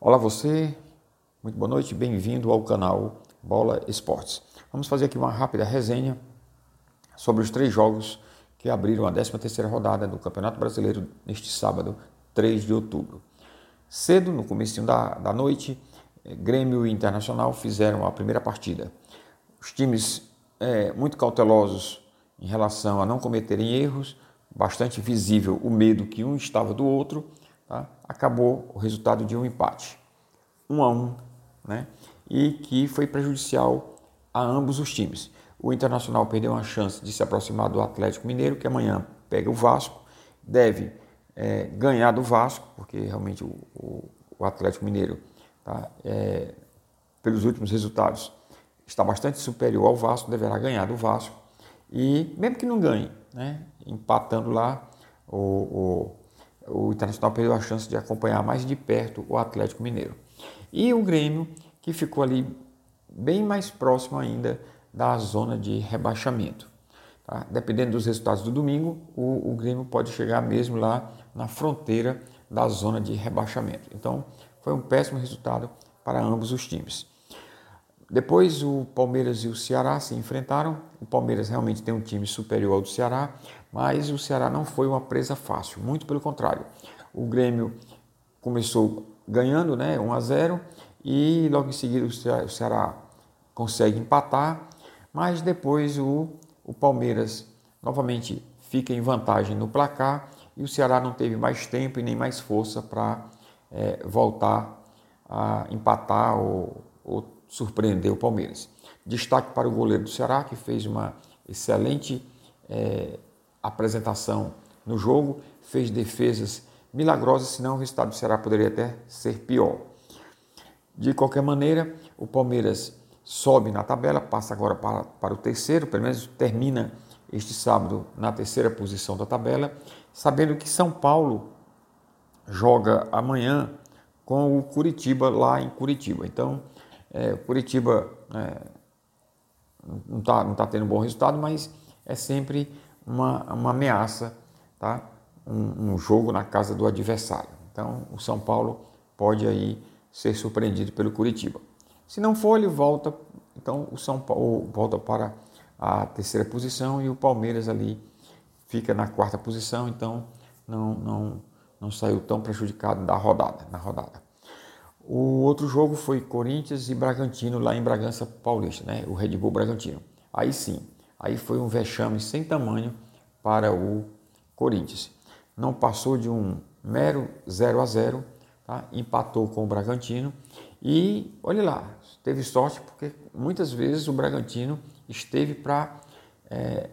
Olá você, muito boa noite, bem-vindo ao canal Bola Esportes. Vamos fazer aqui uma rápida resenha sobre os três jogos que abriram a 13ª rodada do Campeonato Brasileiro neste sábado, 3 de outubro. Cedo, no começo da, da noite, eh, Grêmio e Internacional fizeram a primeira partida. Os times é, muito cautelosos em relação a não cometerem erros, bastante visível o medo que um estava do outro, tá? acabou o resultado de um empate, um a um, né? e que foi prejudicial a ambos os times. O Internacional perdeu uma chance de se aproximar do Atlético Mineiro, que amanhã pega o Vasco, deve é, ganhar do Vasco, porque realmente o, o, o Atlético Mineiro, tá? é, pelos últimos resultados, está bastante superior ao Vasco, deverá ganhar do Vasco. E mesmo que não ganhe, né? empatando lá, o, o o Internacional perdeu a chance de acompanhar mais de perto o Atlético Mineiro. E o Grêmio, que ficou ali bem mais próximo ainda da zona de rebaixamento. Tá? Dependendo dos resultados do domingo, o, o Grêmio pode chegar mesmo lá na fronteira da zona de rebaixamento. Então, foi um péssimo resultado para ambos os times. Depois o Palmeiras e o Ceará se enfrentaram. O Palmeiras realmente tem um time superior ao do Ceará, mas o Ceará não foi uma presa fácil, muito pelo contrário. O Grêmio começou ganhando, né, 1 a 0, e logo em seguida o Ceará consegue empatar, mas depois o, o Palmeiras novamente fica em vantagem no placar e o Ceará não teve mais tempo e nem mais força para é, voltar a empatar ou, ou surpreender o Palmeiras. Destaque para o goleiro do Ceará, que fez uma excelente é, apresentação no jogo, fez defesas milagrosas, senão o resultado do Ceará poderia até ser pior. De qualquer maneira, o Palmeiras sobe na tabela, passa agora para, para o terceiro, pelo menos termina este sábado na terceira posição da tabela, sabendo que São Paulo joga amanhã com o Curitiba lá em Curitiba. Então, é, Curitiba é, não está não tá tendo um bom resultado, mas é sempre uma, uma ameaça, tá? Um, um, jogo na casa do adversário. Então, o São Paulo pode aí ser surpreendido pelo Curitiba. Se não for, ele volta. Então, o São Paulo volta para a terceira posição e o Palmeiras ali fica na quarta posição. Então, não, não, não saiu tão prejudicado da rodada, na rodada. O outro jogo foi Corinthians e Bragantino lá em Bragança Paulista, né? O Red Bull Bragantino. Aí sim, Aí foi um vexame sem tamanho para o Corinthians. Não passou de um mero 0 a 0, tá? empatou com o Bragantino e olha lá, teve sorte porque muitas vezes o Bragantino esteve para é,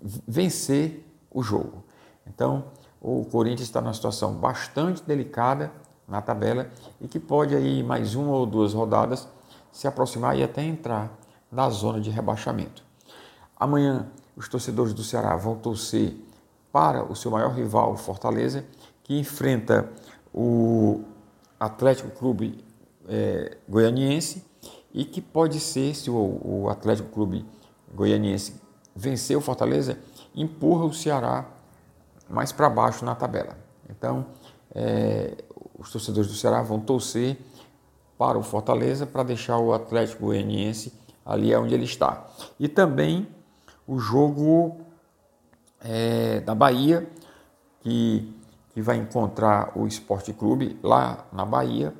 vencer o jogo. Então o Corinthians está numa situação bastante delicada na tabela e que pode aí mais uma ou duas rodadas se aproximar e até entrar na zona de rebaixamento. Amanhã, os torcedores do Ceará vão torcer para o seu maior rival, Fortaleza, que enfrenta o Atlético Clube é, Goianiense e que pode ser, se o, o Atlético Clube Goianiense vencer o Fortaleza, empurra o Ceará mais para baixo na tabela. Então, é, os torcedores do Ceará vão torcer para o Fortaleza para deixar o Atlético Goianiense ali onde ele está. E também o jogo é, da Bahia, que, que vai encontrar o Esporte Clube lá na Bahia,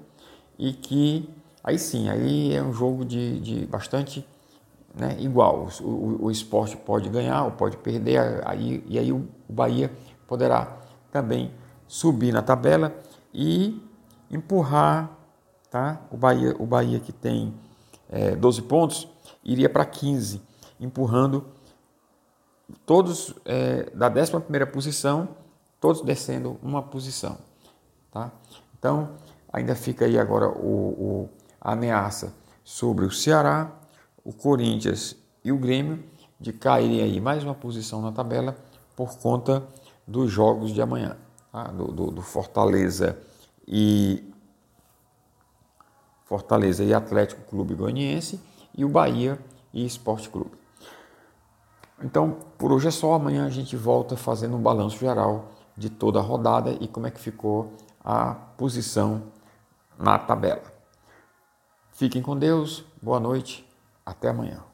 e que aí sim, aí é um jogo de, de bastante né, igual. O, o, o, esporte pode ganhar ou pode perder, aí, e aí o Bahia poderá também subir na tabela e empurrar tá? o, Bahia, o Bahia que tem é, 12 pontos, iria para 15, empurrando todos é, da 11 posição, todos descendo uma posição. Tá? Então, ainda fica aí agora o, o, a ameaça sobre o Ceará, o Corinthians e o Grêmio de caírem aí mais uma posição na tabela por conta dos jogos de amanhã, tá? do, do, do Fortaleza e Fortaleza e Atlético Clube Goianiense e o Bahia e Esporte Clube. Então, por hoje é só. Amanhã a gente volta fazendo um balanço geral de toda a rodada e como é que ficou a posição na tabela. Fiquem com Deus, boa noite, até amanhã.